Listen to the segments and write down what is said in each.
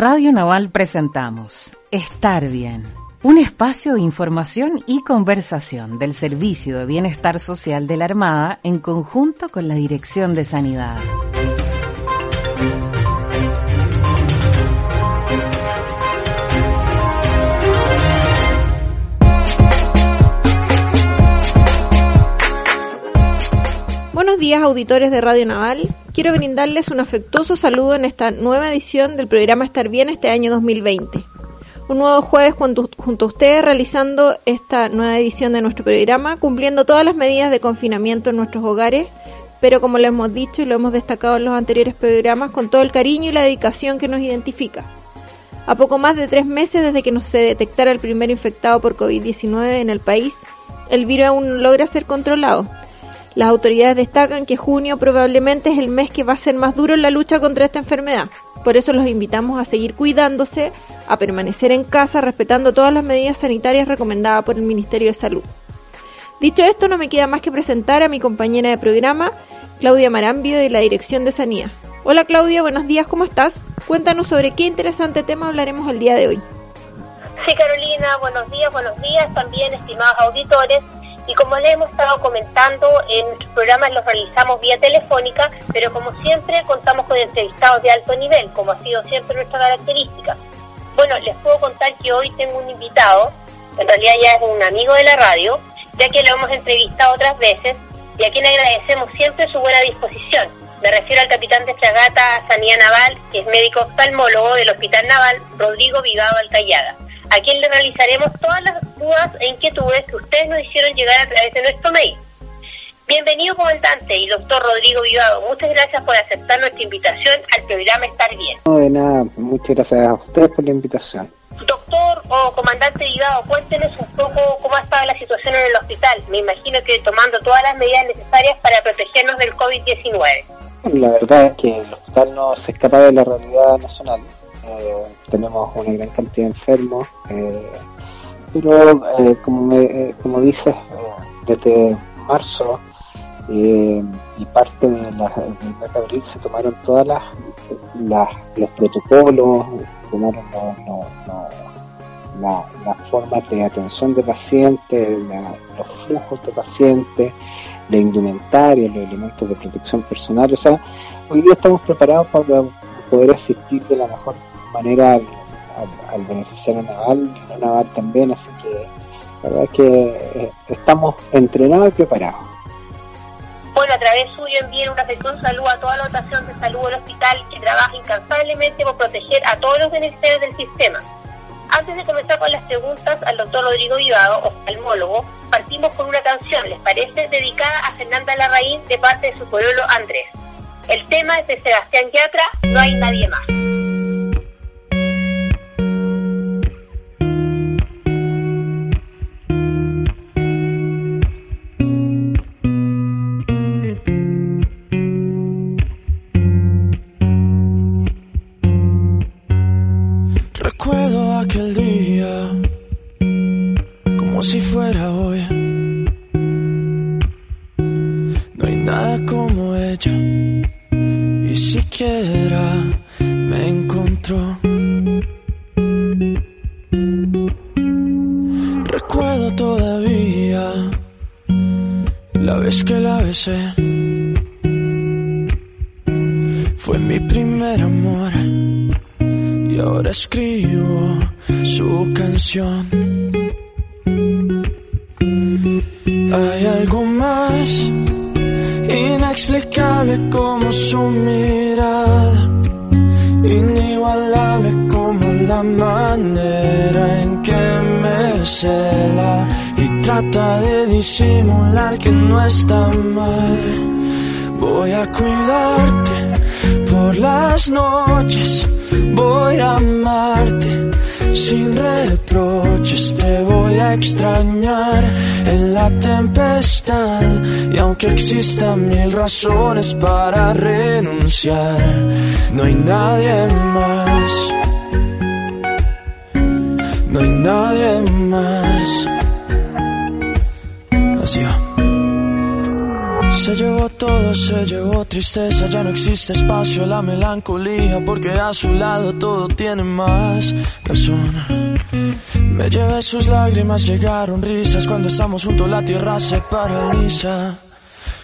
Radio Naval presentamos Estar Bien, un espacio de información y conversación del Servicio de Bienestar Social de la Armada en conjunto con la Dirección de Sanidad. Días auditores de Radio Naval. Quiero brindarles un afectuoso saludo en esta nueva edición del programa Estar Bien este año 2020. Un nuevo jueves junto, a ustedes realizando esta nueva edición de nuestro programa, cumpliendo todas las medidas de confinamiento en nuestros hogares, pero como lo hemos dicho y lo hemos destacado en los anteriores programas, con todo el cariño y la dedicación que nos identifica. A poco más de tres meses desde que nos se detectara el primer infectado por COVID-19 en el país, el virus aún logra ser controlado las autoridades destacan que junio probablemente es el mes que va a ser más duro en la lucha contra esta enfermedad. Por eso los invitamos a seguir cuidándose, a permanecer en casa respetando todas las medidas sanitarias recomendadas por el Ministerio de Salud. Dicho esto, no me queda más que presentar a mi compañera de programa, Claudia Marambio, de la Dirección de Sanidad. Hola Claudia, buenos días, ¿cómo estás? Cuéntanos sobre qué interesante tema hablaremos el día de hoy. Sí, Carolina, buenos días, buenos días también, estimados auditores. Y como les hemos estado comentando, en nuestros programas los realizamos vía telefónica, pero como siempre contamos con entrevistados de alto nivel, como ha sido siempre nuestra característica. Bueno, les puedo contar que hoy tengo un invitado, en realidad ya es un amigo de la radio, ya que lo hemos entrevistado otras veces y a quien agradecemos siempre su buena disposición. Me refiero al capitán de fragata Sanía Naval, que es médico oftalmólogo del Hospital Naval Rodrigo Vigado Alcayada a quien le realizaremos todas las dudas e inquietudes que ustedes nos hicieron llegar a través de nuestro mail. Bienvenido, comandante y doctor Rodrigo Vivado. Muchas gracias por aceptar nuestra invitación al programa Estar Bien. No, de nada, muchas gracias a ustedes por la invitación. Doctor o comandante Vivado, cuéntenos un poco cómo ha estado la situación en el hospital. Me imagino que tomando todas las medidas necesarias para protegernos del COVID-19. La verdad es que el hospital no se escapa de la realidad nacional eh, tenemos una gran cantidad de enfermos, eh, pero eh, como, me, como dices, desde marzo y parte de la, abril se tomaron todas las, los protocolos, tomaron las formas de atención de pacientes, los flujos de pacientes, la indumentaria, los elementos de protección personal. O sea, hoy día estamos preparados para poder asistir de la mejor manera al, al, beneficiario naval y no naval también, así que la verdad es que eh, estamos entrenados y preparados. Bueno, a través suyo envíen un afectuoso saludo a toda la dotación de salud del hospital que trabaja incansablemente por proteger a todos los beneficiarios del sistema. Antes de comenzar con las preguntas al doctor Rodrigo Vivado, oftalmólogo, partimos con una canción, ¿les parece? Dedicada a Fernanda Larraín de parte de su pueblo Andrés. El tema es de Sebastián Yatra, No hay nadie más. Para renunciar, no hay nadie más, no hay nadie más. Así va. Se llevó todo, se llevó tristeza, ya no existe espacio la melancolía, porque a su lado todo tiene más razón. Me llevé sus lágrimas, llegaron risas, cuando estamos juntos la tierra se paraliza,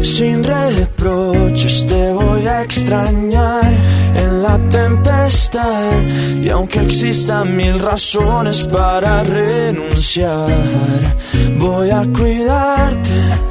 sin reproches, te voy a extrañar en la tempestad. Y aunque existan mil razones para renunciar, voy a cuidarte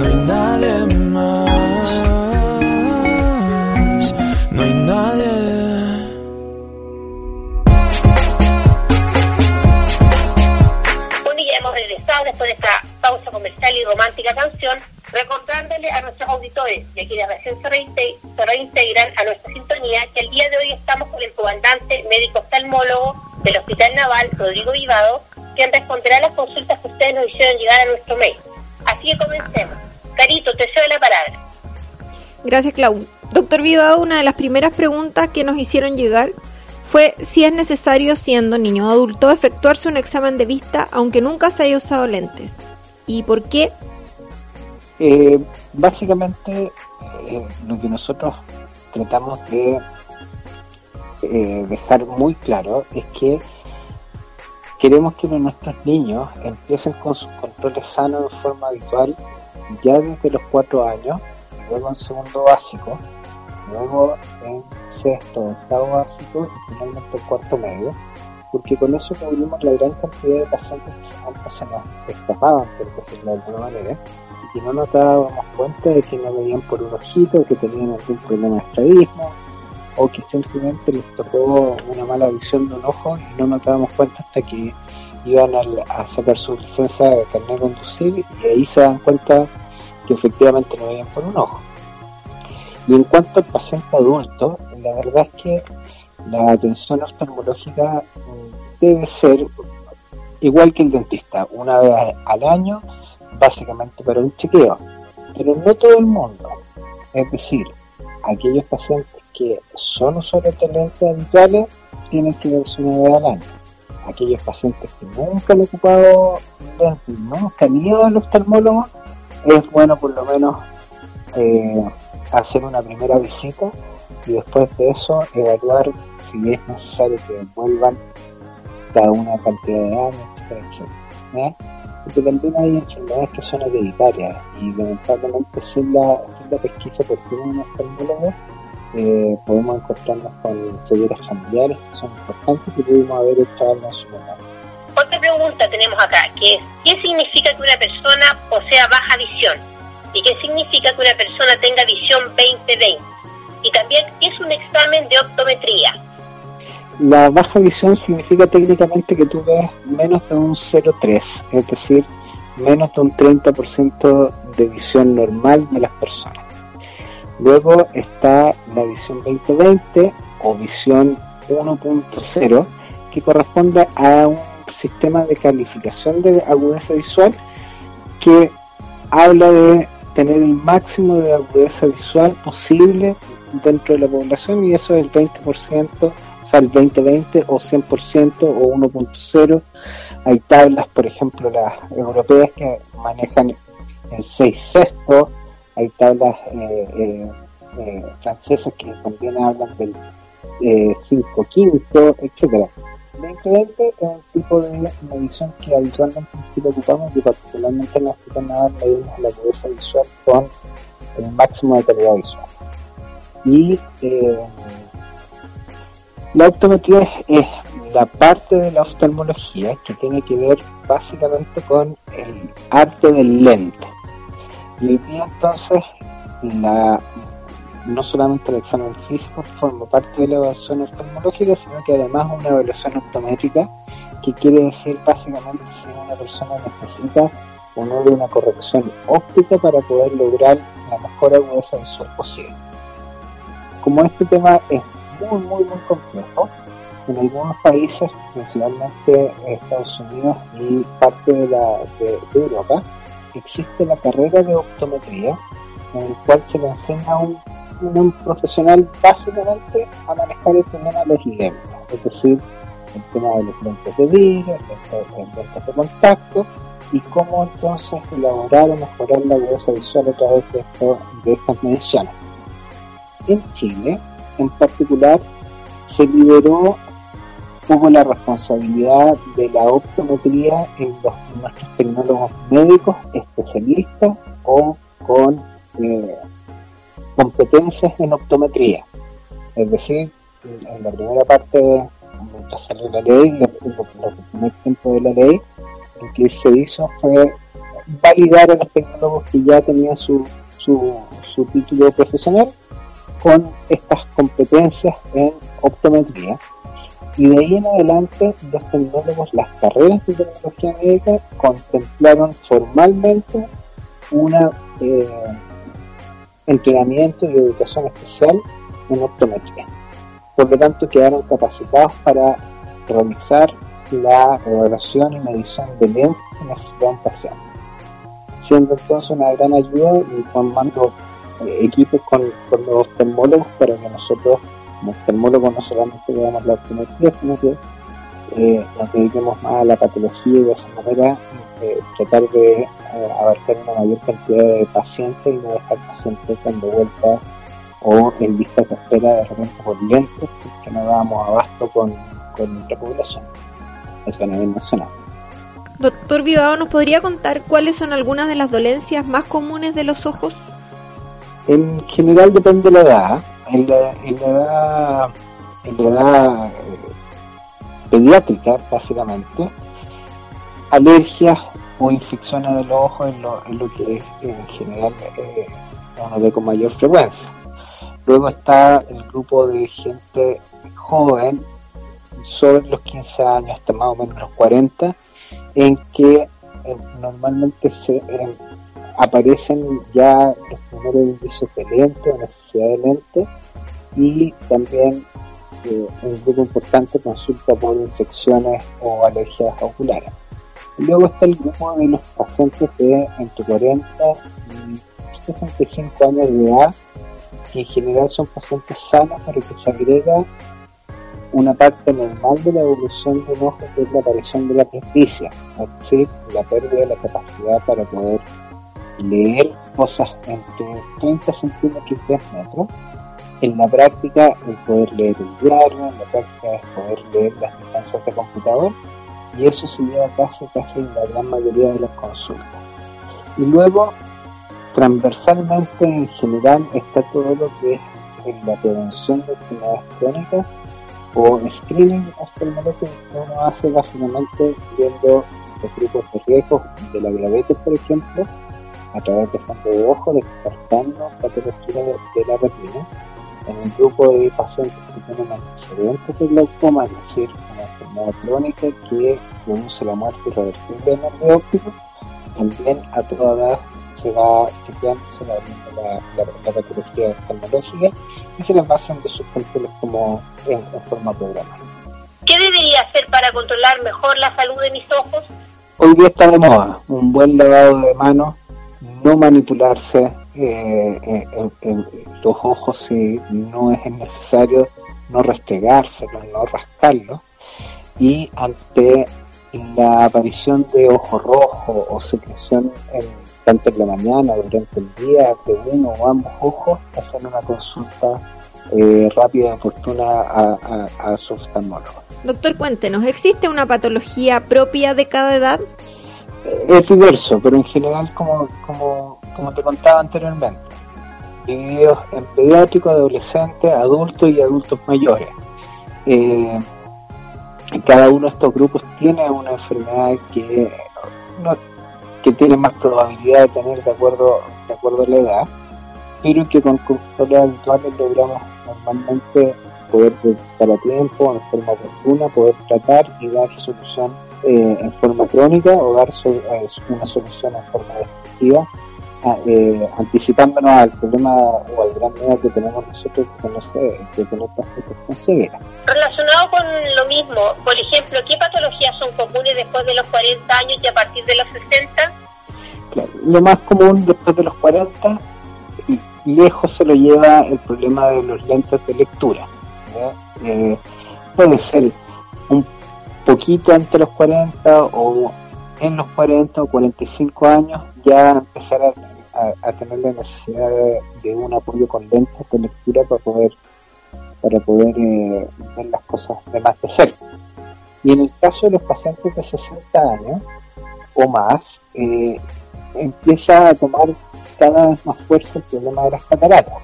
no hay nadie más. Hemos regresado después de esta pausa comercial y romántica canción recordándole a nuestros auditores y a quienes recién se, reinte- se reintegran a nuestra sintonía que el día de hoy estamos con el comandante médico oftalmólogo del Hospital Naval, Rodrigo Vivado, quien responderá las consultas que ustedes nos hicieron llegar a nuestro mail. Así que comencemos. Carito, te cedo la palabra. Gracias, Clau. Doctor Vivado, una de las primeras preguntas que nos hicieron llegar fue si es necesario, siendo niño o adulto, efectuarse un examen de vista aunque nunca se haya usado lentes. ¿Y por qué? Eh, básicamente, eh, lo que nosotros tratamos de eh, dejar muy claro es que queremos que nuestros niños empiecen con sus controles sanos de forma habitual ya desde los cuatro años, luego en segundo básico, luego en sexto, octavo básico y finalmente en cuarto medio, porque con eso cubrimos la gran cantidad de pacientes que antes se nos escapaban, por decirlo de alguna manera, y no nos dábamos cuenta de que no veían por un ojito, que tenían algún problema de estrabismo, o que simplemente les tocó una mala visión de un ojo y no nos dábamos cuenta hasta que iban al- a, sacar su licencia de carnet de conducir y ahí se dan cuenta que efectivamente no veían por un ojo. Y en cuanto al paciente adulto, la verdad es que la atención oftalmológica mm, debe ser igual que el dentista, una vez al año, básicamente para un chequeo. Pero no todo el mundo. Es decir, aquellos pacientes que son usuarios de lentes habituales tienen que verse una vez al año. Aquellos pacientes que nunca han ocupado lentes, nunca han ido al oftalmólogo, es bueno por lo menos eh, hacer una primera visita y después de eso evaluar si es necesario que vuelvan cada una cantidad de años, etcétera. ¿eh? Porque también hay enfermedades que son hereditarias y lamentablemente sin la, sin la pesquisa por fin un oftalmólogo eh, podemos encontrarnos con cegueras familiares que son importantes que pudimos haber hecho en su momento. Otra pregunta tenemos acá, que es, ¿qué significa que una persona posea baja visión? ¿Y qué significa que una persona tenga visión 20-20? Y también, ¿qué es un examen de optometría? La baja visión significa técnicamente que tú ves menos de un 0,3, es decir, menos de un 30% de visión normal de las personas. Luego está la visión 2020 o visión 1.0, que corresponde a un sistema de calificación de agudeza visual que habla de tener el máximo de agudeza visual posible dentro de la población y eso es el 20%, o sea, el 2020 o 100% o 1.0. Hay tablas, por ejemplo, las europeas que manejan el 6 sexto, hay tablas eh, eh, eh, francesas que también hablan del 5 quinto, etcétera. 2020 es un tipo de medición que habitualmente lo ocupamos y particularmente en la hospital naval medimos la agudeza visual con el máximo de calidad visual. Y eh, la optometría es, la parte de la oftalmología que tiene que ver básicamente con el arte del lente. Y entonces la, no solamente el examen físico forma parte de la evaluación oftalmológica, sino que además una evaluación optométrica, que quiere decir básicamente si una persona necesita o no de una corrección óptica para poder lograr la mejor agudeza visual posible. Como este tema es muy, muy, muy complejo, en algunos países, principalmente Estados Unidos y parte de, la, de Europa, existe la carrera de optometría, en el cual se le enseña a un un profesional básicamente a manejar el problema de los lentes, es decir, el tema de los lentes de vidrio, los lentes de contacto y cómo entonces elaborar o mejorar la agudeza visual a través de, de estas mediciones. En Chile, en particular, se liberó poco la responsabilidad de la optometría en nuestros tecnólogos médicos especialistas o con eh, competencias en optometría. Es decir, en la primera parte, mientras salió la ley, el primer tiempo de la ley, lo que se hizo fue validar a los tecnólogos que ya tenían su, su, su título profesional con estas competencias en optometría. Y de ahí en adelante, los tecnólogos, las carreras de tecnología médica, contemplaron formalmente una eh, entrenamiento y educación especial en optometría. Por lo tanto, quedaron capacitados para realizar la evaluación y medición de lentes que necesitaban paciente. Siendo entonces una gran ayuda y formando eh, equipos con, con, los oftalmólogos para que nosotros, como oftalmólogos, no solamente veamos la optometría, sino que eh, nos dediquemos más a la patología y de esa manera eh, tratar de eh, abarcar una mayor cantidad de pacientes y no dejar pacientes dando vueltas o en lista de espera de repente por lentes que no damos abasto con, con nuestra población. Eso a nivel nacional. Doctor Vivao, ¿nos podría contar cuáles son algunas de las dolencias más comunes de los ojos? En general depende de la edad. En la, en la edad, en la edad pediátrica, básicamente, alergias o infecciones de los ojos es lo, es que en general eh, uno ve con mayor frecuencia. Luego está el grupo de gente joven, sobre los 15 años hasta más o menos los 40, en que eh, normalmente se eh, aparecen ya los primeros indicios de lente o necesidad de lente y también un grupo importante consulta por infecciones o alergias oculares. Luego está el grupo de los pacientes de entre 40 y 65 años de edad, que en general son pacientes sanos, pero que se agrega una parte normal de la evolución de un ojo, que es la aparición de la presbicia, es decir, la pérdida de la capacidad para poder leer cosas entre 30 centímetros y 3 metros. En la práctica, el poder leer un diario, en la práctica es poder leer las instancias de computador, y eso se lleva casi, casi en la gran mayoría de las consultas. Y luego, transversalmente en general, está todo lo que es en la prevención de enfermedades crónicas o screening oftalmológico que uno hace básicamente viendo los grupos de riesgo de la diabetes, por ejemplo, a través de fondo de ojo, descartando patología de, de la retina, en un grupo de pacientes que tienen antecedentes de glaucoma, es decir, una enfermedad crónica que produce la muerte irreversible del nervio óptico, también a toda edad se va chequeando, se va la, la, la patología oftalmológica y se les va haciendo sus controles como en, en forma programada. ¿Qué debería hacer para controlar mejor la salud de mis ojos? Hoy día está de moda un buen lavado de manos, no manipularse eh, los ojos si no es necesario, no restregárselos, no rascarlos y ante la aparición de ojo rojo o secreción en, tanto en la mañana durante el día de uno o ambos ojos, hacer una consulta eh, rápida y oportuna a, a, a su oftalmólogo. Doctor, cuéntenos, ¿existe una patología propia de cada edad? Es diverso, pero en general, como, como, como te contaba anteriormente, divididos en pediátricos, adolescentes, adultos y adultos mayores. Eh, cada uno de estos grupos tiene una enfermedad que, que tiene más probabilidad de tener de acuerdo, de acuerdo a la edad, pero que con controles habituales logramos normalmente poder detectar a tiempo, en forma oportuna, poder tratar y dar solución eh, en forma crónica o dar eh, una solución en forma definitiva eh, anticipándonos al problema o al gran miedo que tenemos nosotros que no sé, que tener pacientes con ceguera. Relacionado con lo mismo, por ejemplo, ¿qué patologías son comunes después de los 40 años y a partir de los 60? lo más común después de los 40, y lejos se lo lleva el problema de los lentes de lectura. Eh, puede ser un poquito antes de los 40 o en los 40 o 45 años ya empezar a a, tener la necesidad de, un apoyo con lentes de lectura para poder para poder eh, ver las cosas de más de cerca. Y en el caso de los pacientes de 60 años o más, eh, empieza a tomar cada vez más fuerza el problema de las cataratas.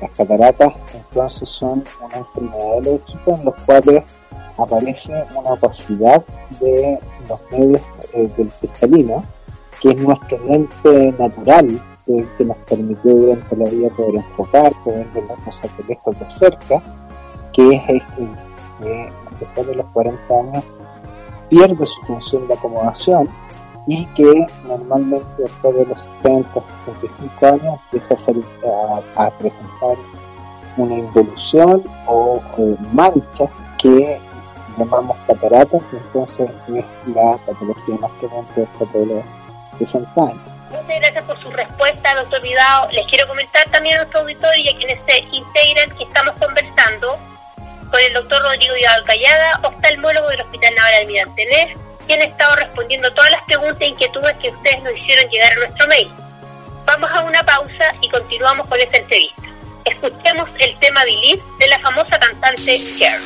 Las cataratas entonces son una enfermedad eléctrica en los cuales aparece una opacidad de los medios eh, del cristalino que es nuestro lente natural, que nos permitió durante la vida poder enfocar, poder ver las cosas de lejos de cerca, que es este, que después de los 40 años pierde su función de acomodación y que normalmente después de los 70, 75 años empieza a, presentar una involución o, manchas que llamamos cataratas, entonces es la patología más frecuente de esta Muchas gracias por su respuesta, doctor Vidao. Les quiero comentar también a nuestro auditorio y a quienes se integran que estamos conversando con el doctor Rodrigo Vidal Callada, oftalmólogo del Hospital Naval Almirante Nef, quien ha estado respondiendo todas las preguntas e inquietudes que ustedes nos hicieron llegar a nuestro mail. Vamos a una pausa y continuamos con esta entrevista. Escuchemos el tema Believe de la famosa cantante Cher.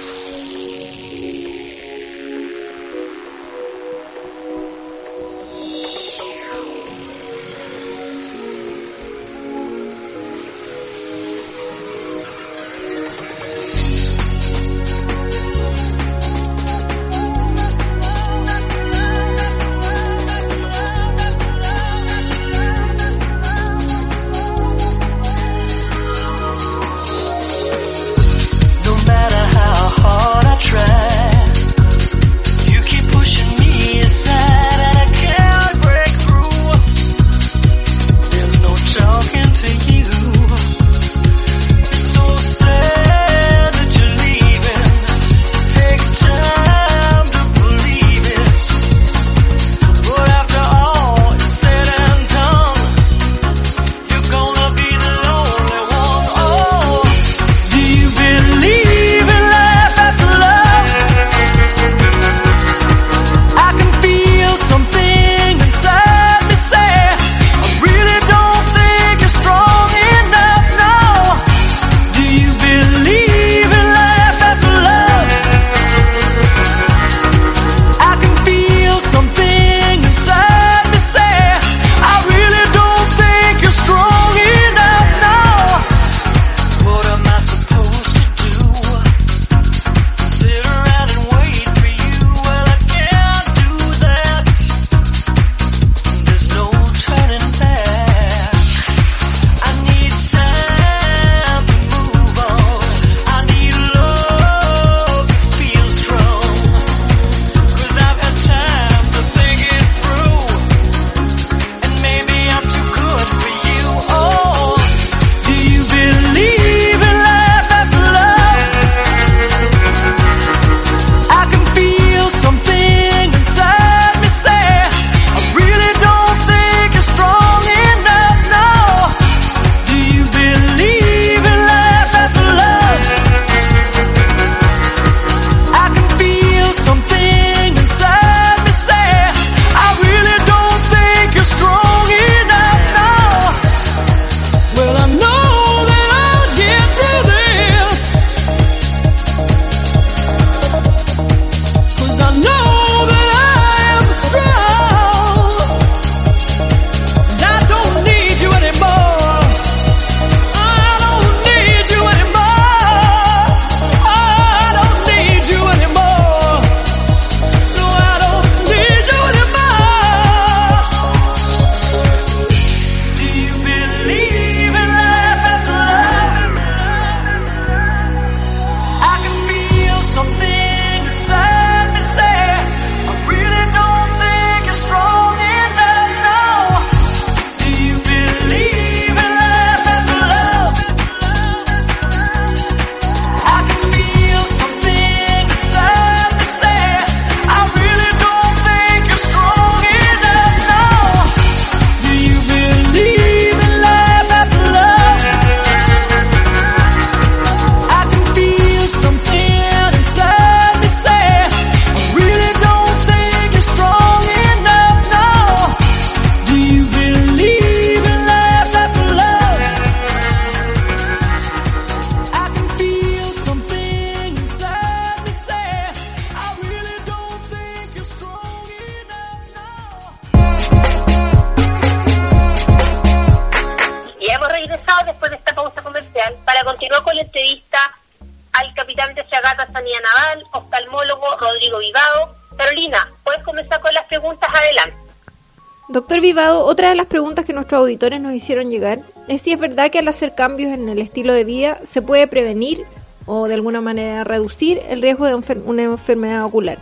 Otra de las preguntas que nuestros auditores nos hicieron llegar es si es verdad que al hacer cambios en el estilo de vida se puede prevenir o de alguna manera reducir el riesgo de una enfermedad ocular.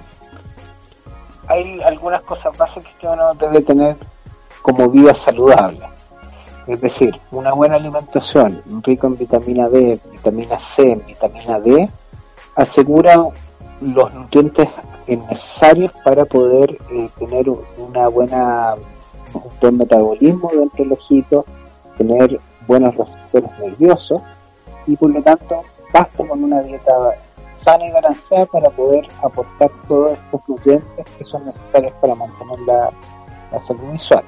Hay algunas cosas básicas que uno debe tener como vida saludable. Es decir, una buena alimentación, rico en vitamina D, vitamina C, vitamina D, asegura los nutrientes necesarios para poder eh, tener una buena un buen metabolismo dentro del ojito, tener buenos receptores nerviosos y por lo tanto basta con una dieta sana y balanceada para poder aportar todos estos nutrientes que son necesarios para mantener la, salud visual.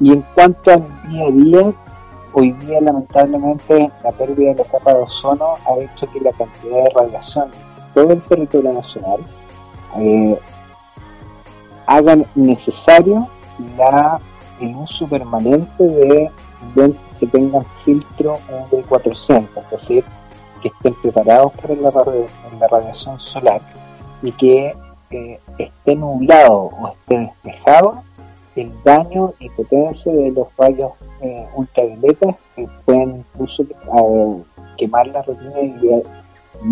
Y en cuanto al día a día, hoy día lamentablemente la pérdida de la capa de ozono ha hecho que la cantidad de radiación en todo el territorio nacional eh, hagan necesario la, el uso permanente de que tengan filtro UV400, es decir, que estén preparados para la, la radiación solar y que eh, esté nublado o esté despejado, el daño y potencia de los rayos eh, ultravioletas que pueden incluso eh, quemar la retina y,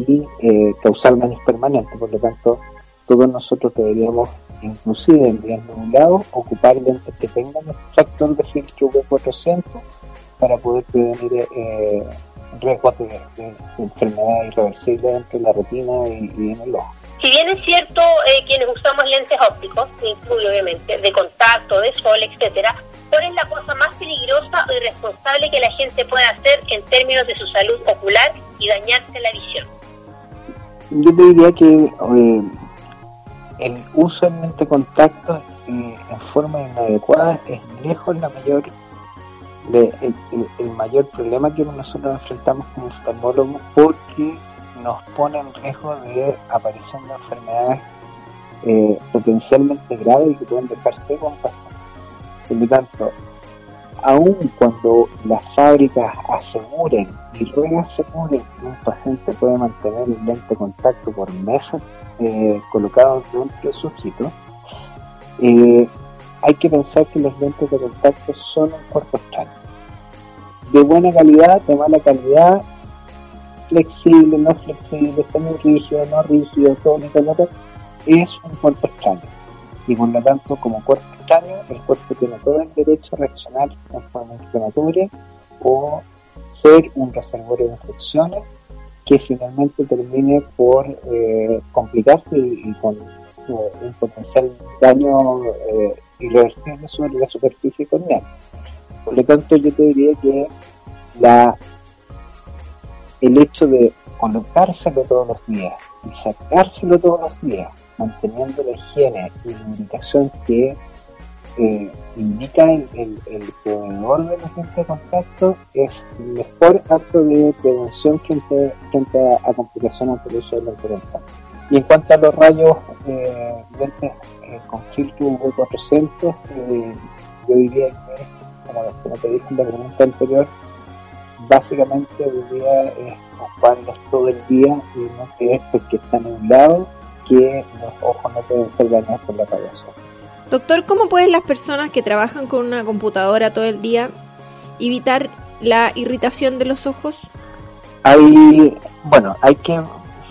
y eh, causar daños permanentes. Por lo tanto, todos nosotros deberíamos, inclusive en días nublados, ocupar lentes que tengan el factor de filtro V400 para poder prevenir eh, riesgos de, enfermedad irreversible entre la retina y, en el ojo. Si bien es cierto, eh, quienes usamos lentes ópticos, incluye obviamente, de contacto, de sol, etcétera, ¿cuál es la cosa más peligrosa o irresponsable que la gente puede hacer en términos de su salud ocular y dañarse la visión? Yo te diría que eh, el uso del lente contacto en forma inadecuada es lejos la mayor el, mayor problema que nosotros enfrentamos como oftalmólogos porque nos pone en riesgo de aparición de enfermedades eh, potencialmente graves y que pueden con pacientes. Por lo tanto, aun cuando las fábricas aseguren y reaseguren que un paciente puede mantener el lente contacto por meses eh, colocados dentro de su ojito, hay que pensar que los lentes de contacto son un cuerpo extraño. De buena calidad, de mala calidad, flexible, no flexible, semi rígido, no rígido, tónico, no es un cuerpo extraño. Y por lo tanto, como cuerpo extraño, el cuerpo tiene todo el derecho a reaccionar en forma inflamatoria o ser un reservorio de infecciones que finalmente termine por eh, complicarse y, con eh, un potencial daño eh, irreversible sobre la superficie corneal. Por lo tanto, yo te diría que la el hecho de colocárselo todos los días y sacárselo todos los días, manteniendo la higiene y la indicación que eh, indica el, el, proveedor de la gente contacto es mejor acto de prevención frente, frente a, complicaciones por uso de la Y en cuanto a los rayos eh, eh, con filtro V400, eh, yo diría que, como, te dije en la pregunta anterior, básicamente debería es ocuparlos todo el día y no que es porque están lado que los ojos no pueden ser dañados por la radiación. Doctor, ¿cómo pueden las personas que trabajan con una computadora todo el día evitar la irritación de los ojos? Hay, bueno, hay que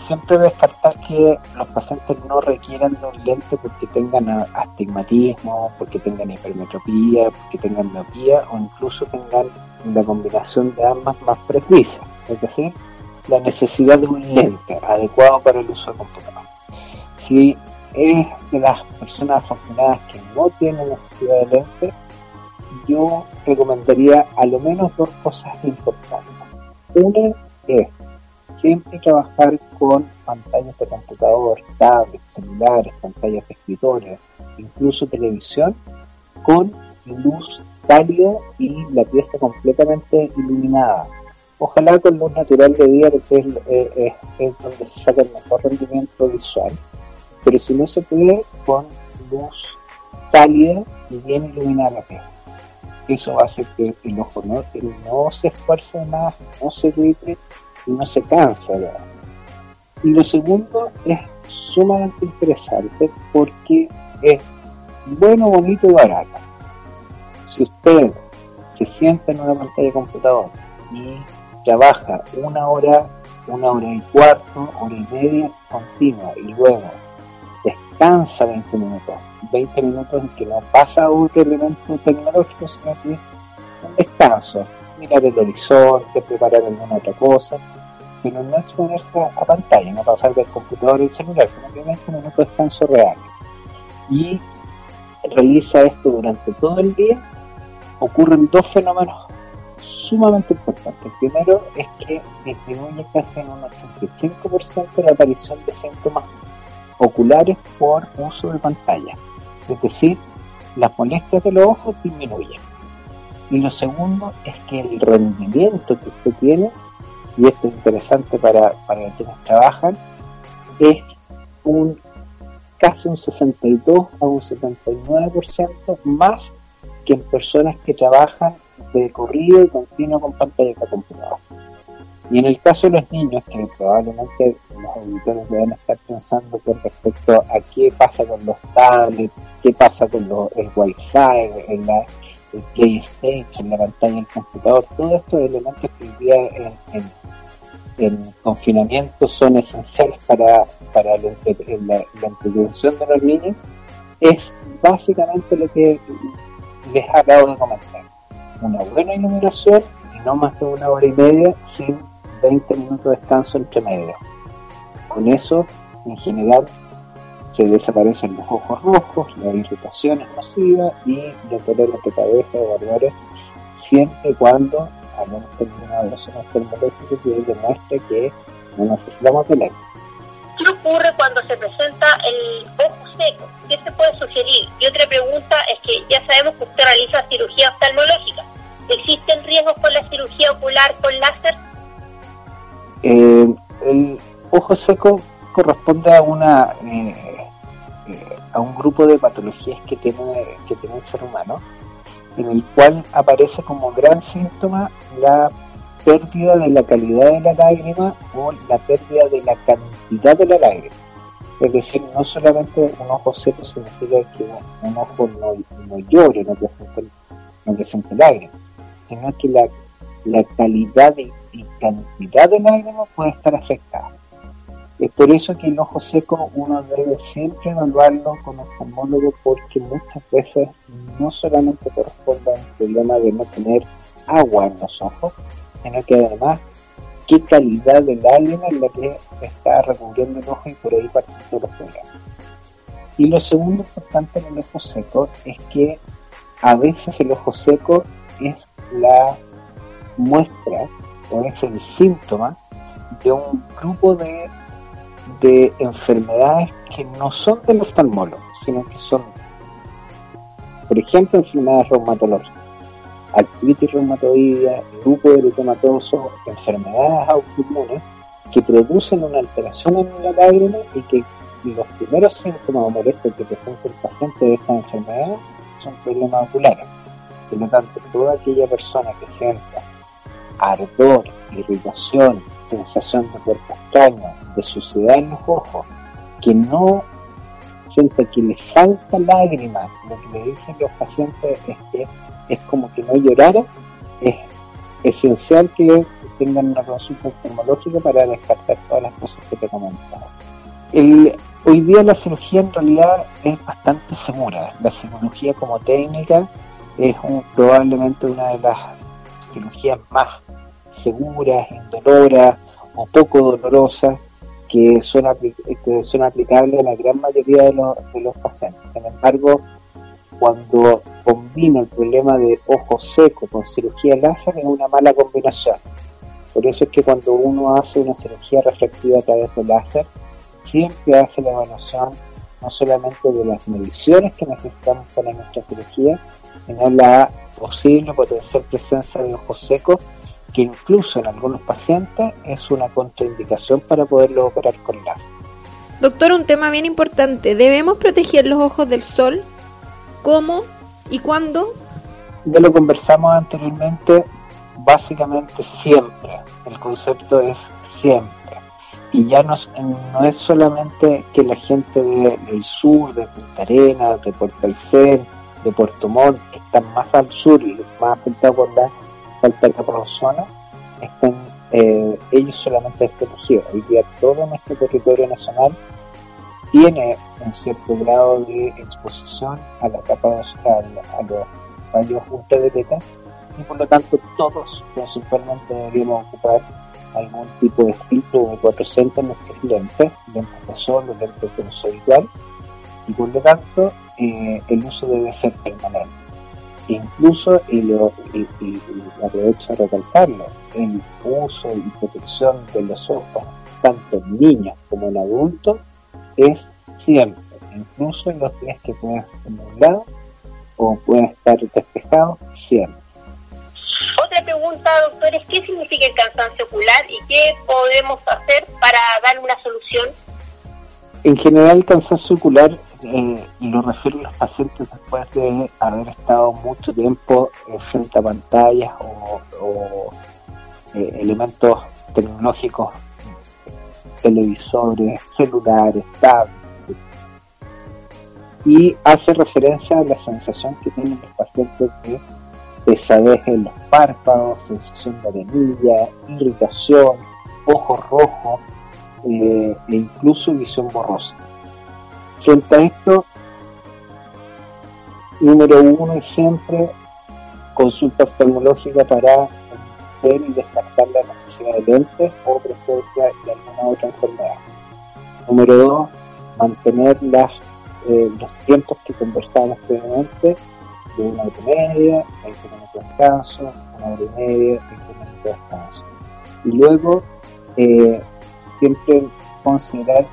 siempre descartar que los pacientes no requieran de un lente porque tengan astigmatismo, porque tengan hipermetropía, porque tengan miopía o incluso tengan la combinación de ambas más precisa, es decir, la necesidad de un lente adecuado para el uso de computador. Si es de las personas afortunadas que no tienen necesidad de lente, yo recomendaría a lo menos dos cosas importantes. Una es siempre trabajar con pantallas de computador, tablets, celulares, pantallas de escritorio, incluso televisión, con luz cálida y la pieza completamente iluminada. Ojalá con luz natural de día, porque es, es, es donde se saca el mejor rendimiento visual pero si no se puede, con luz cálida y bien iluminada la piel. Eso hace que el ojo no, se esfuerce más, no se gripe y no se cansa. Y lo segundo es sumamente interesante porque es bueno, bonito y barato. Si usted se sienta en una pantalla de computador y trabaja una hora, una hora y cuarto, hora y media continua y luego descansa 20 minutos, 20 minutos en que no pasa otro elemento tecnológico, sino que un descanso, mirar el horizonte, preparar alguna otra cosa, pero no exponerse a, pantalla, no pasar del computador y el celular, sino que 20 minutos de descanso real. Y realiza esto durante todo el día, ocurren dos fenómenos sumamente importantes. El primero es que disminuye casi en un 85% la aparición de síntomas oculares por uso de pantalla. Es decir, las molestias de los ojos disminuyen. Y lo segundo es que el rendimiento que usted tiene, y esto es interesante para, para quienes trabajan, es un casi un 62 a un 79% más que en personas que trabajan de corrido y continuo con pantalla de computador. Y en el caso de los niños, que probablemente los auditores deben estar pensando con respecto a qué pasa con los tablets, qué pasa con el Wi-Fi, en la, el PlayStation, la pantalla del computador, todos estos elementos que día en en confinamiento son esenciales para, para la, entretención de los niños, es básicamente lo que les acabo de comentar. Una buena iluminación y no más de una hora y media sin 20 minutos de descanso entre medio. Con eso, en general, se desaparecen los ojos rojos, la irritación es nociva y los dolores de cabeza o dolores siempre y cuando al terminado de zonas termológicas que demuestra que no necesitamos de ¿Qué ocurre cuando se presenta el ojo seco? ¿Qué se puede sugerir? Y otra pregunta es que ya sabemos que usted realiza cirugía oftalmológica. ¿Existen riesgos con la cirugía ocular con láser? Eh, el ojo seco corresponde a una eh, eh, a un grupo de patologías que tiene que tiene el ser humano en el cual aparece como gran síntoma la pérdida de la calidad de la lágrima o la pérdida de la cantidad de la lágrima. Es decir, no solamente un ojo seco significa que un ojo no, no llore, no presente, no presente lágrimas, sino que la, la calidad y, y cantidad de lágrimas puede estar afectada. Es por eso que el ojo seco uno debe siempre evaluarlo con oftalmólogo porque muchas veces no solamente corresponde a un problema de no tener agua en los ojos, sino que además qué calidad de lágrima es la que está recubriendo el ojo y por ahí parten todos los problemas. Y lo segundo importante en el ojo seco es que a veces el ojo seco es la muestra es el síntoma de un grupo de de enfermedades que no son del oftalmólogo, sino que son, por ejemplo, enfermedades reumatológicas, artritis reumatoidea, grupo eritematoso, enfermedades autoinmunes que producen una alteración en la lágrima y que los primeros síntomas o molestias que presenta el paciente de esta enfermedad son problemas oculares. Por lo tanto, toda aquella persona que sienta ardor, irritación, sensación de cuerpo extraño, de suciedad en los ojos, que no siente que le falta lágrimas, lo que le dicen los pacientes es que es como que no llorara, es esencial que tengan una consulta oftalmológica para descartar todas las cosas que te comentaba. Hoy día la cirugía en realidad es bastante segura. La cirugía como técnica es probablemente una de las cirugías más seguras, indoloras o poco dolorosas que son, aplicables a la gran mayoría de los, de los pacientes. Sin embargo, cuando combina el problema de ojo seco con cirugía láser es una mala combinación. Por eso es que cuando uno hace una cirugía refractiva a través del láser, siempre hace la evaluación no solamente de las mediciones que necesitamos para nuestra cirugía, sino la posible potencial presencia de ojos secos que incluso en algunos pacientes es una contraindicación para poderlo operar con láser. Doctor, un tema bien importante. ¿Debemos proteger los ojos del sol? ¿Cómo y cuándo? Ya lo conversamos anteriormente, básicamente siempre. El concepto es siempre. y ya no, no es solamente que la gente del sur, de Punta Arenas, de Puerto Aysén, de Puerto Montt, que están más al sur y más afectados por la falta de capa están eh, ellos solamente desprotegidos. Hoy día todo nuestro territorio nacional tiene un cierto grado de exposición a la capa de a, a los rayos ultravioleta y por lo tanto todos principalmente deberíamos ocupar algún tipo de filtro de 400 en nuestros lentes, lentes de sol, lentes de uso habitual, y por lo tanto eh, el uso debe ser permanente. E incluso, y, lo, y, aprovecho a recalcarlo, el uso y protección de los ojos, tanto en niños como en adultos, es siempre, incluso en los días que pueden estar nublados o pueden estar despejados, siempre. Otra pregunta, doctores, ¿qué significa el cansancio ocular y qué podemos hacer para dar una solución? En general, el cansancio ocular eh, lo refiero a los pacientes después de haber estado mucho tiempo frente a pantallas o, eh, elementos tecnológicos, televisores, celulares, tablets. Y hace referencia a la sensación que tienen los pacientes de pesadez en los párpados, sensación de anemia, irritación, ojos rojos eh, e incluso visión borrosa. Frente a esto, número uno siempre consulta oftalmológica para ver y descartar la necesidad de lentes o presencia de alguna otra enfermedad. Número dos, mantener las, eh, los tiempos que conversamos previamente de una hora y media, 20 minutos de descanso, una hora y media, 20 minutos de descanso. Y luego, eh, siempre considerar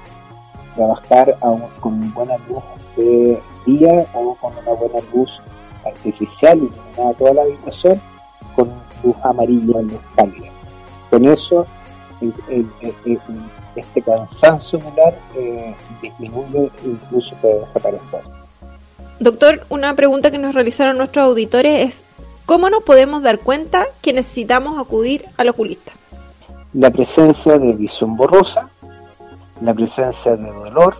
trabajar con buena luz de día o con una buena luz artificial iluminada toda la habitación con luz amarilla, luz cálida. Con eso, este cansancio ocular eh, disminuye e incluso puede desaparecer. Doctor, una pregunta que nos realizaron nuestros auditores es, ¿cómo nos podemos dar cuenta que necesitamos acudir al oculista? La presencia de visión borrosa, la presencia de dolor,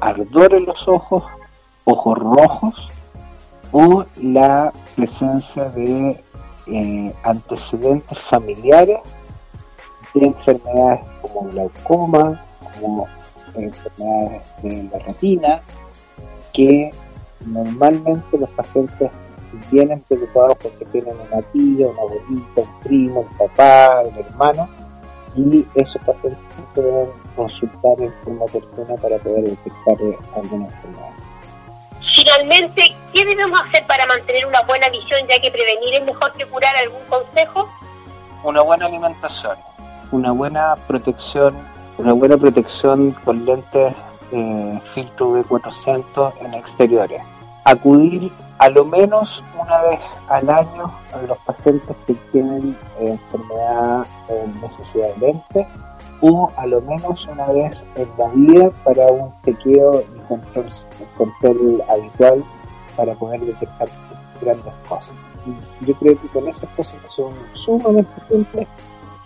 ardor en los ojos, ojos rojos o la presencia de eh, antecedentes familiares de enfermedades como glaucoma, como enfermedades de la retina, que normalmente los pacientes vienen preocupados porque tienen una tía, una abuelita, un primo, un papá, un hermano, y esos pacientes deben consultar en forma oportuna para poder detectar alguna enfermedad. Finalmente, ¿qué debemos hacer para mantener una buena visión, ya que prevenir es mejor que curar? ¿Algún consejo? Una buena alimentación, una buena protección, una buena protección con lentes eh, filtro V400 en exteriores acudir a lo menos una vez al año a los pacientes que tienen eh, enfermedad o necesidad de lentes o a lo menos una vez en la vida para un chequeo y control, control habitual para poder detectar grandes cosas. yo creo que con esas cosas que son sumamente simples,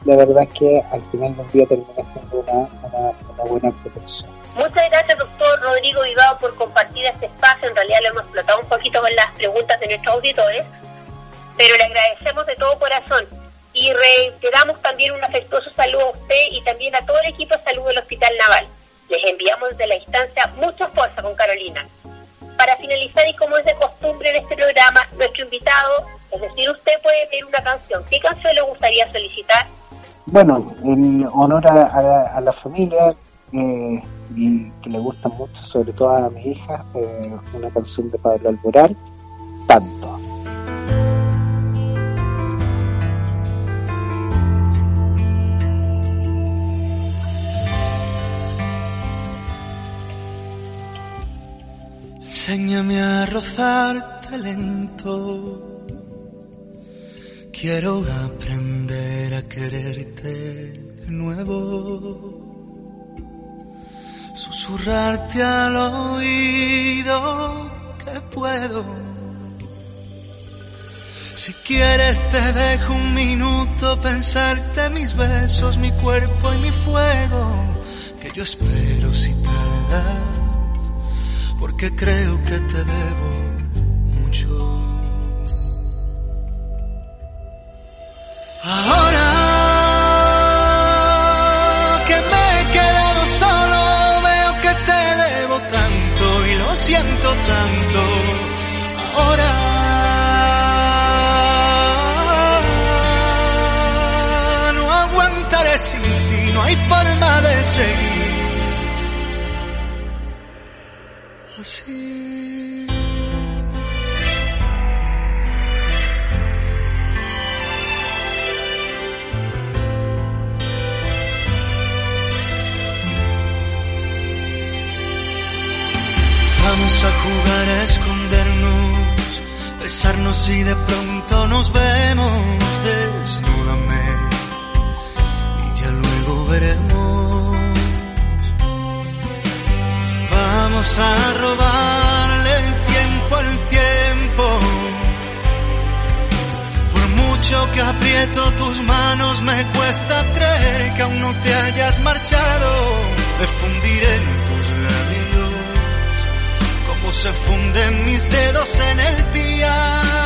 la verdad es que al final del día termina siendo una, una buena protección. Muchas gracias, doctor Rodrigo Vivado, por compartir este espacio. En realidad lo hemos explotado un poquito con las preguntas de nuestros auditores, pero le agradecemos de todo corazón y reiteramos también un afectuoso saludo a usted y también a todo el equipo de salud del Hospital Naval. Les enviamos desde la instancia mucha fuerza con Carolina. Para finalizar, y como es de costumbre en este programa, nuestro invitado, es decir, usted puede pedir una canción. ¿Qué canción le gustaría solicitar? Bueno, en honor a la familia, eh, y que le gusta mucho, sobre todo a mi hija, eh, una canción de Pablo Alborán, Tanto. Enséñame a rozar talento. Quiero aprender a quererte de nuevo susurrarte al oído que puedo. Si quieres te dejo un minuto pensarte mis besos, mi cuerpo y mi fuego. que yo espero si tardas, porque creo que te debo y de pronto nos vemos. Desnúdame y ya luego veremos. Vamos a robarle el tiempo al tiempo. Por mucho que aprieto tus manos, me cuesta creer que aún no te hayas marchado. Me fundiré en tus labios como se funden mis dedos en el piano.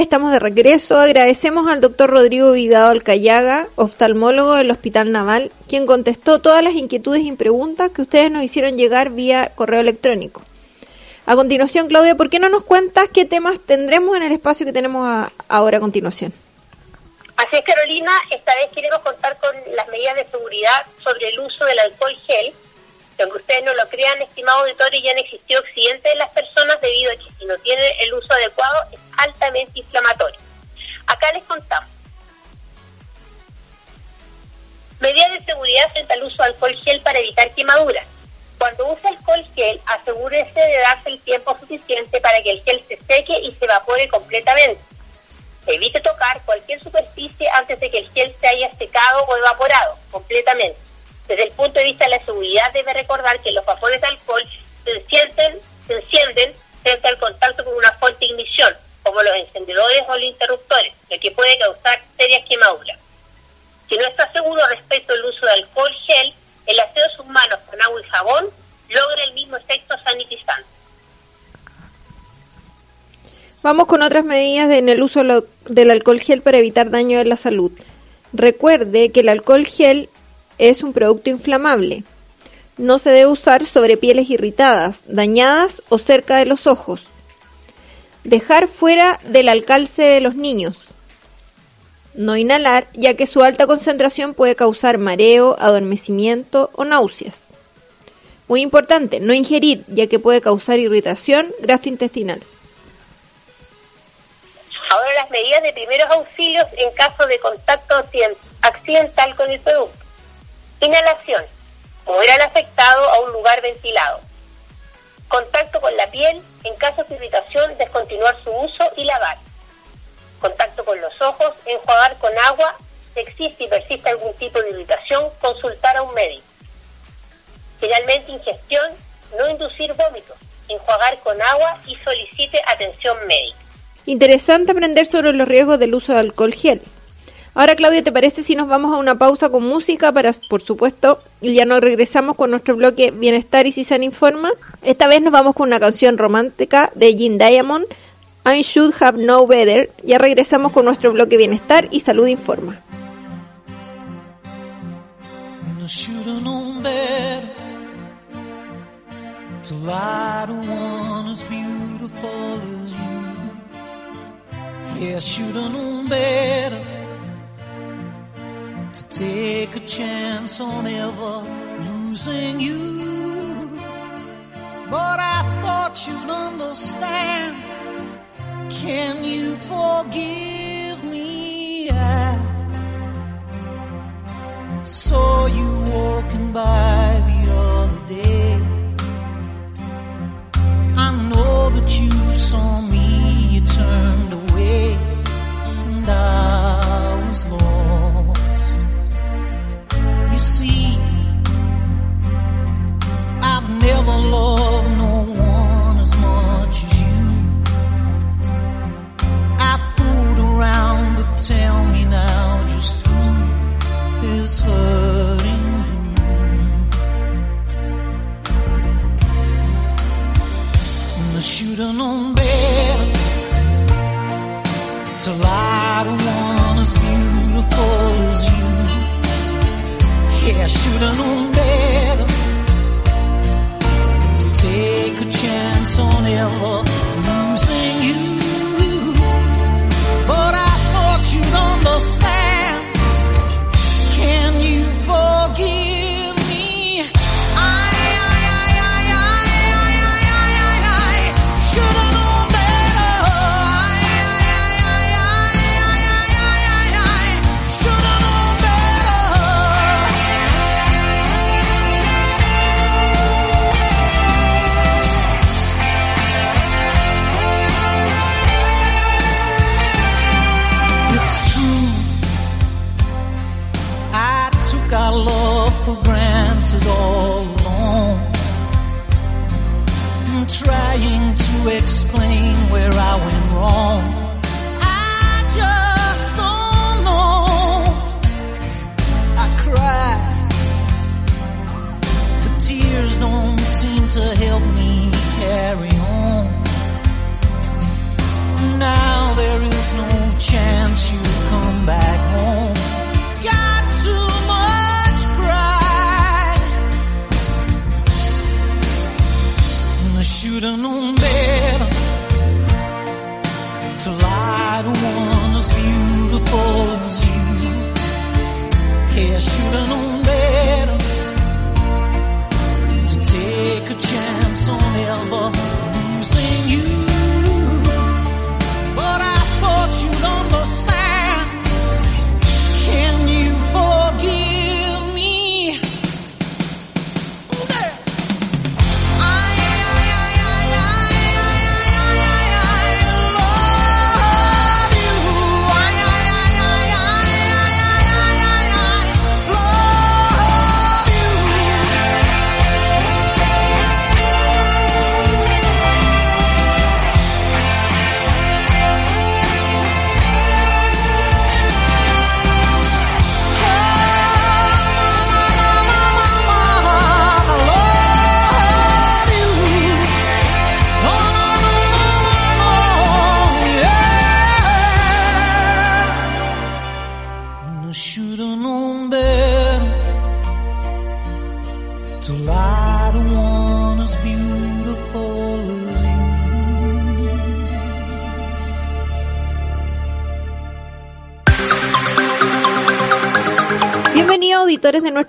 estamos de regreso. Agradecemos al doctor Rodrigo Vidal Alcayaga, oftalmólogo del Hospital Naval, quien contestó todas las inquietudes y preguntas que ustedes nos hicieron llegar vía correo electrónico. A continuación, Claudia, ¿por qué no nos cuentas qué temas tendremos en el espacio que tenemos a- ahora a continuación? Así es, Carolina, esta vez queremos contar con las medidas de seguridad sobre el uso del alcohol gel. Que aunque ustedes no lo crean, estimados auditores, ya han existido accidentes en las personas debido a que si no tienen el uso adecuado es altamente inflamatorio. Acá les contamos. Medidas de seguridad frente al uso de alcohol gel para evitar quemaduras. Cuando use alcohol gel, asegúrese de darse el tiempo suficiente para que el gel se seque y se evapore completamente. Evite tocar cualquier superficie antes de que el gel se haya secado o evaporado completamente. Desde el punto de vista de la seguridad, debe recordar que los vapores de alcohol se encienden, se encienden frente al contacto con una fuente de ignición, como los encendedores o los interruptores, lo que puede causar serias quemaduras. Si no está seguro respecto al uso de alcohol gel, el aseo de sus manos con agua y jabón logra el mismo efecto sanitizante. Vamos con otras medidas en el uso del alcohol gel para evitar daño en la salud. Recuerde que el alcohol gel es un producto inflamable. No se debe usar sobre pieles irritadas, dañadas o cerca de los ojos. Dejar fuera del alcance de los niños. No inhalar, ya que su alta concentración puede causar mareo, adormecimiento o náuseas. Muy importante, no ingerir, ya que puede causar irritación gastrointestinal. Ahora las medidas de primeros auxilios en caso de contacto accidental con el producto. Inhalación. Mover al afectado a un lugar ventilado. Contacto con la piel. En caso de irritación, descontinuar su uso y lavar. Contacto con los ojos. Enjuagar con agua. Si existe y persiste algún tipo de irritación, consultar a un médico. Finalmente, ingestión. No inducir vómitos. Enjuagar con agua y solicite atención médica. Interesante aprender sobre los riesgos del uso de alcohol gel. Ahora, Claudio, ¿te parece si nos vamos a una pausa con música para, por supuesto, ya nos regresamos con nuestro bloque Bienestar y se Informa? Esta vez nos vamos con una canción romántica de Jean Diamond, I Should Have No Better. Ya regresamos con nuestro bloque Bienestar y Salud Informa. Take a chance on ever losing you. But I thought you'd understand. Can you forgive me? I saw you walking by the other day. I know that you saw me, you turned away, and I was lost tell me now just who is hurting who. I should have known better to lie to one as beautiful as you. Yeah, I should've known better to take a chance on ever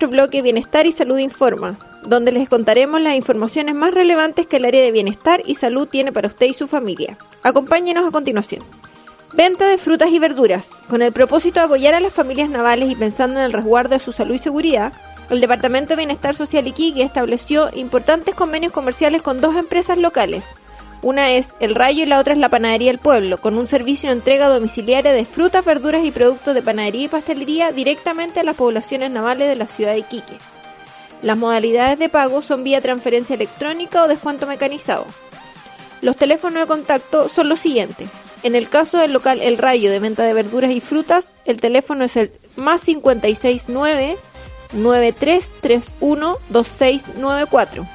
nuestro bloque Bienestar y Salud Informa, donde les contaremos las informaciones más relevantes que el área de bienestar y salud tiene para usted y su familia. Acompáñenos a continuación. Venta de frutas y verduras. Con el propósito de apoyar a las familias navales y pensando en el resguardo de su salud y seguridad, el Departamento de Bienestar Social Iquique estableció importantes convenios comerciales con dos empresas locales. Una es El Rayo y la otra es la Panadería El Pueblo, con un servicio de entrega domiciliaria de frutas, verduras y productos de panadería y pastelería directamente a las poblaciones navales de la ciudad de Iquique. Las modalidades de pago son vía transferencia electrónica o descuento mecanizado. Los teléfonos de contacto son los siguientes. En el caso del local El Rayo de venta de verduras y frutas, el teléfono es el más 569 9331 2694.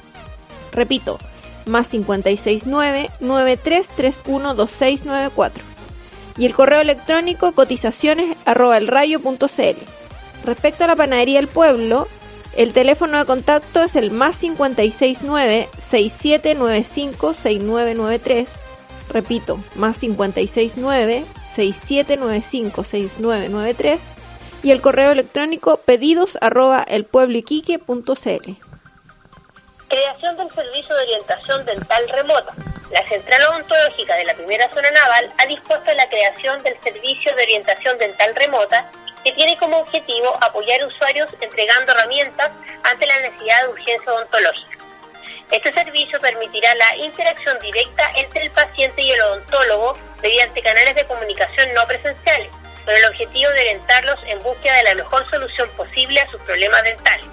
Repito, más 569 9331 2694. Y el correo electrónico cotizaciones arroba elrayo.cl. Respecto a la panadería del pueblo, el teléfono de contacto es el más 569 6795 6993. Repito, más 569 6795 6993 y el correo electrónico pedidos arroba elpuebloiquique.cl. Creación del servicio de orientación dental remota. La Central Odontológica de la Primera Zona Naval ha dispuesto la creación del servicio de orientación dental remota que tiene como objetivo apoyar usuarios entregando herramientas ante la necesidad de urgencia odontológica. Este servicio permitirá la interacción directa entre el paciente y el odontólogo mediante canales de comunicación no presenciales, con el objetivo de orientarlos en búsqueda de la mejor solución posible a sus problemas dentales,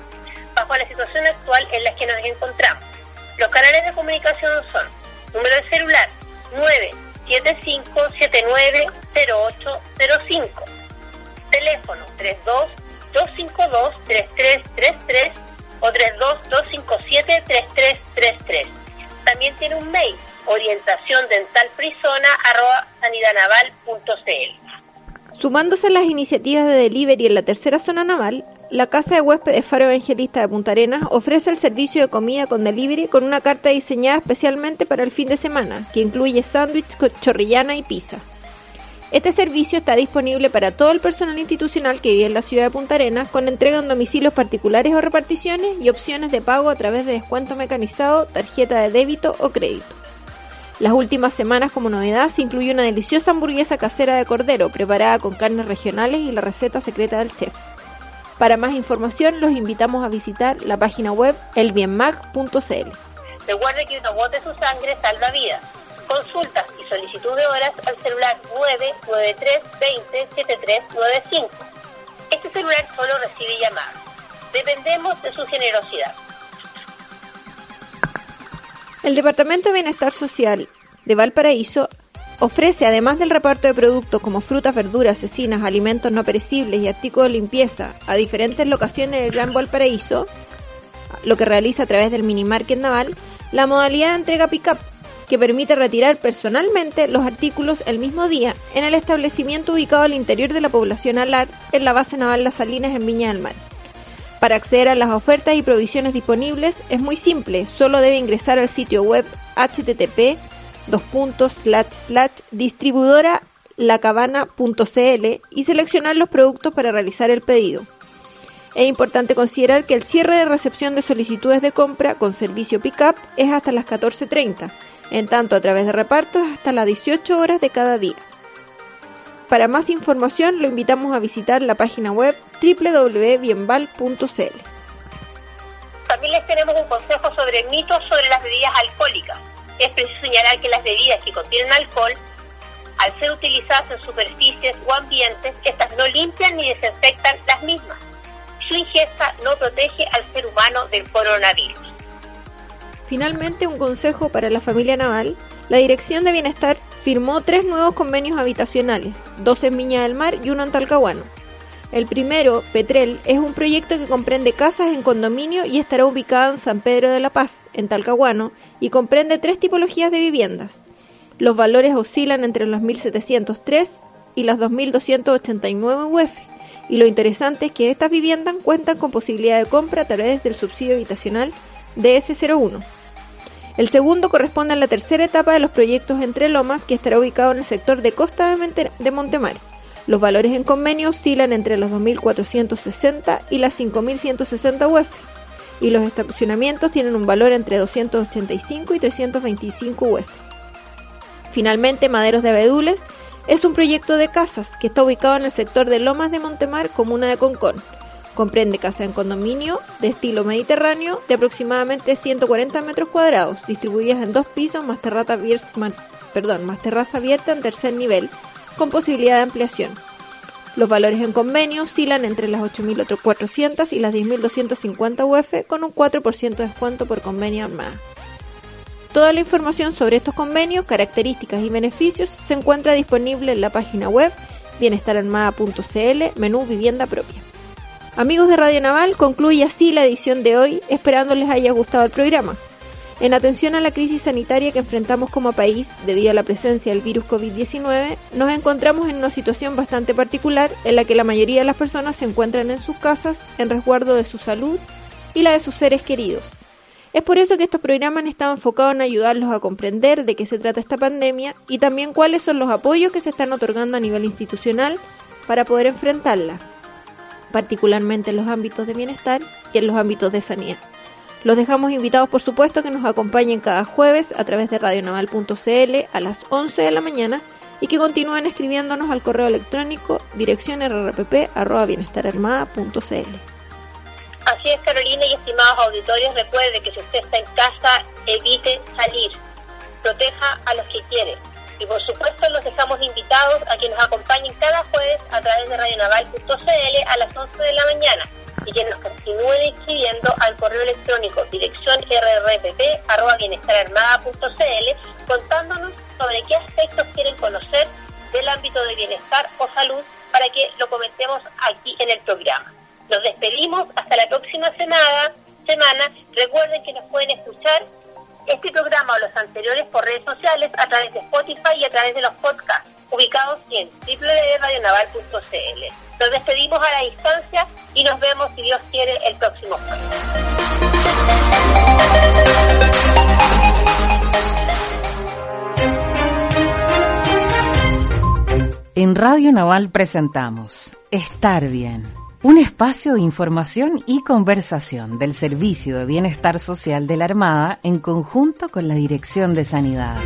bajo la situación actual en la que nos encontramos. Los canales de comunicación son número de celular 975790805, teléfono 32-252-3333 o 32-257-3333. También tiene un mail, orientación dental frisona arroba sanidadnaval.cl. Sumándose a las iniciativas de delivery en la tercera zona naval, la Casa de Huéspedes Faro Evangelista de Punta Arenas ofrece el servicio de comida con delivery con una carta diseñada especialmente para el fin de semana, que incluye sándwich, chorrillana y pizza. Este servicio está disponible para todo el personal institucional que vive en la ciudad de Punta Arenas con entrega en domicilios particulares o reparticiones y opciones de pago a través de descuento mecanizado, tarjeta de débito o crédito. Las últimas semanas como novedad se incluye una deliciosa hamburguesa casera de cordero preparada con carnes regionales y la receta secreta del chef. Para más información los invitamos a visitar la página web elbienmag.cl. Recuerde que un bote su sangre salva vidas. Consultas y solicitud de horas al celular 993207395. Este celular solo recibe llamadas. Dependemos de su generosidad. El Departamento de Bienestar Social de Valparaíso ofrece, además del reparto de productos como frutas, verduras, cecinas, alimentos no perecibles y artículos de limpieza a diferentes locaciones del Gran Valparaíso, lo que realiza a través del mini market naval, la modalidad de entrega pick-up, que permite retirar personalmente los artículos el mismo día en el establecimiento ubicado al interior de la población alar en la base naval Las Salinas en Viña del Mar. Para acceder a las ofertas y provisiones disponibles es muy simple, solo debe ingresar al sitio web http dos puntos slash slash distribuidora lacabana.cl y seleccionar los productos para realizar el pedido. Es importante considerar que el cierre de recepción de solicitudes de compra con servicio pickup es hasta las 14.30, en tanto a través de repartos hasta las 18 horas de cada día. Para más información lo invitamos a visitar la página web www.bienval.cl. También les tenemos un consejo sobre mitos sobre las bebidas alcohólicas. Es preciso señalar que las bebidas que contienen alcohol, al ser utilizadas en superficies o ambientes, estas no limpian ni desinfectan las mismas. Su ingesta no protege al ser humano del coronavirus. Finalmente, un consejo para la familia naval. La Dirección de Bienestar firmó tres nuevos convenios habitacionales, dos en Viña del Mar y uno en Talcahuano. El primero, Petrel, es un proyecto que comprende casas en condominio y estará ubicado en San Pedro de la Paz, en Talcahuano, y comprende tres tipologías de viviendas. Los valores oscilan entre los 1.703 y las 2.289 UF, y lo interesante es que estas viviendas cuentan con posibilidad de compra a través del subsidio habitacional DS01. El segundo corresponde a la tercera etapa de los proyectos Entre Lomas, que estará ubicado en el sector de Costa de Montemar. Los valores en convenio oscilan entre los 2.460 y las 5.160 UF y los estacionamientos tienen un valor entre 285 y 325 UF. Finalmente, Maderos de Abedules es un proyecto de casas que está ubicado en el sector de Lomas de Montemar, comuna de Concón. Comprende casa en condominio de estilo mediterráneo de aproximadamente 140 metros cuadrados, distribuidas en dos pisos más, más terraza abierta en tercer nivel, con posibilidad de ampliación. Los valores en convenio oscilan entre las 8.400 y las 10.250 UF con un 4% de descuento por convenio armada. Toda la información sobre estos convenios, características y beneficios se encuentra disponible en la página web bienestararmada.cl, menú Vivienda Propia. Amigos de Radio Naval, concluye así la edición de hoy, esperando les haya gustado el programa. En atención a la crisis sanitaria que enfrentamos como país debido a la presencia del virus COVID-19, nos encontramos en una situación bastante particular en la que la mayoría de las personas se encuentran en sus casas en resguardo de su salud y la de sus seres queridos. Es por eso que estos programas han estado enfocados en ayudarlos a comprender de qué se trata esta pandemia y también cuáles son los apoyos que se están otorgando a nivel institucional para poder enfrentarla, particularmente en los ámbitos de bienestar y en los ámbitos de sanidad. Los dejamos invitados, por supuesto, que nos acompañen cada jueves a través de radionaval.cl a las 11 de la mañana y que continúen escribiéndonos al correo electrónico dirección rrpp.bienestararmada.cl. Así es, Carolina y estimados auditorios, recuerde que si usted está en casa, evite salir, proteja a los que quiere. Y por supuesto los dejamos invitados a que nos acompañen cada jueves a través de radionaval.cl a las 11 de la mañana y que nos continúen escribiendo al correo electrónico dirección rrpp.bienestararmada.cl contándonos sobre qué aspectos quieren conocer del ámbito de bienestar o salud para que lo comentemos aquí en el programa. Nos despedimos hasta la próxima semana. semana. Recuerden que nos pueden escuchar este programa o los anteriores por redes sociales a través de Spotify y a través de los podcasts ubicados en www.radionaval.cl. Nos despedimos a la distancia y nos vemos, si Dios quiere, el próximo jueves. En Radio Naval presentamos Estar Bien, un espacio de información y conversación del Servicio de Bienestar Social de la Armada en conjunto con la Dirección de Sanidad.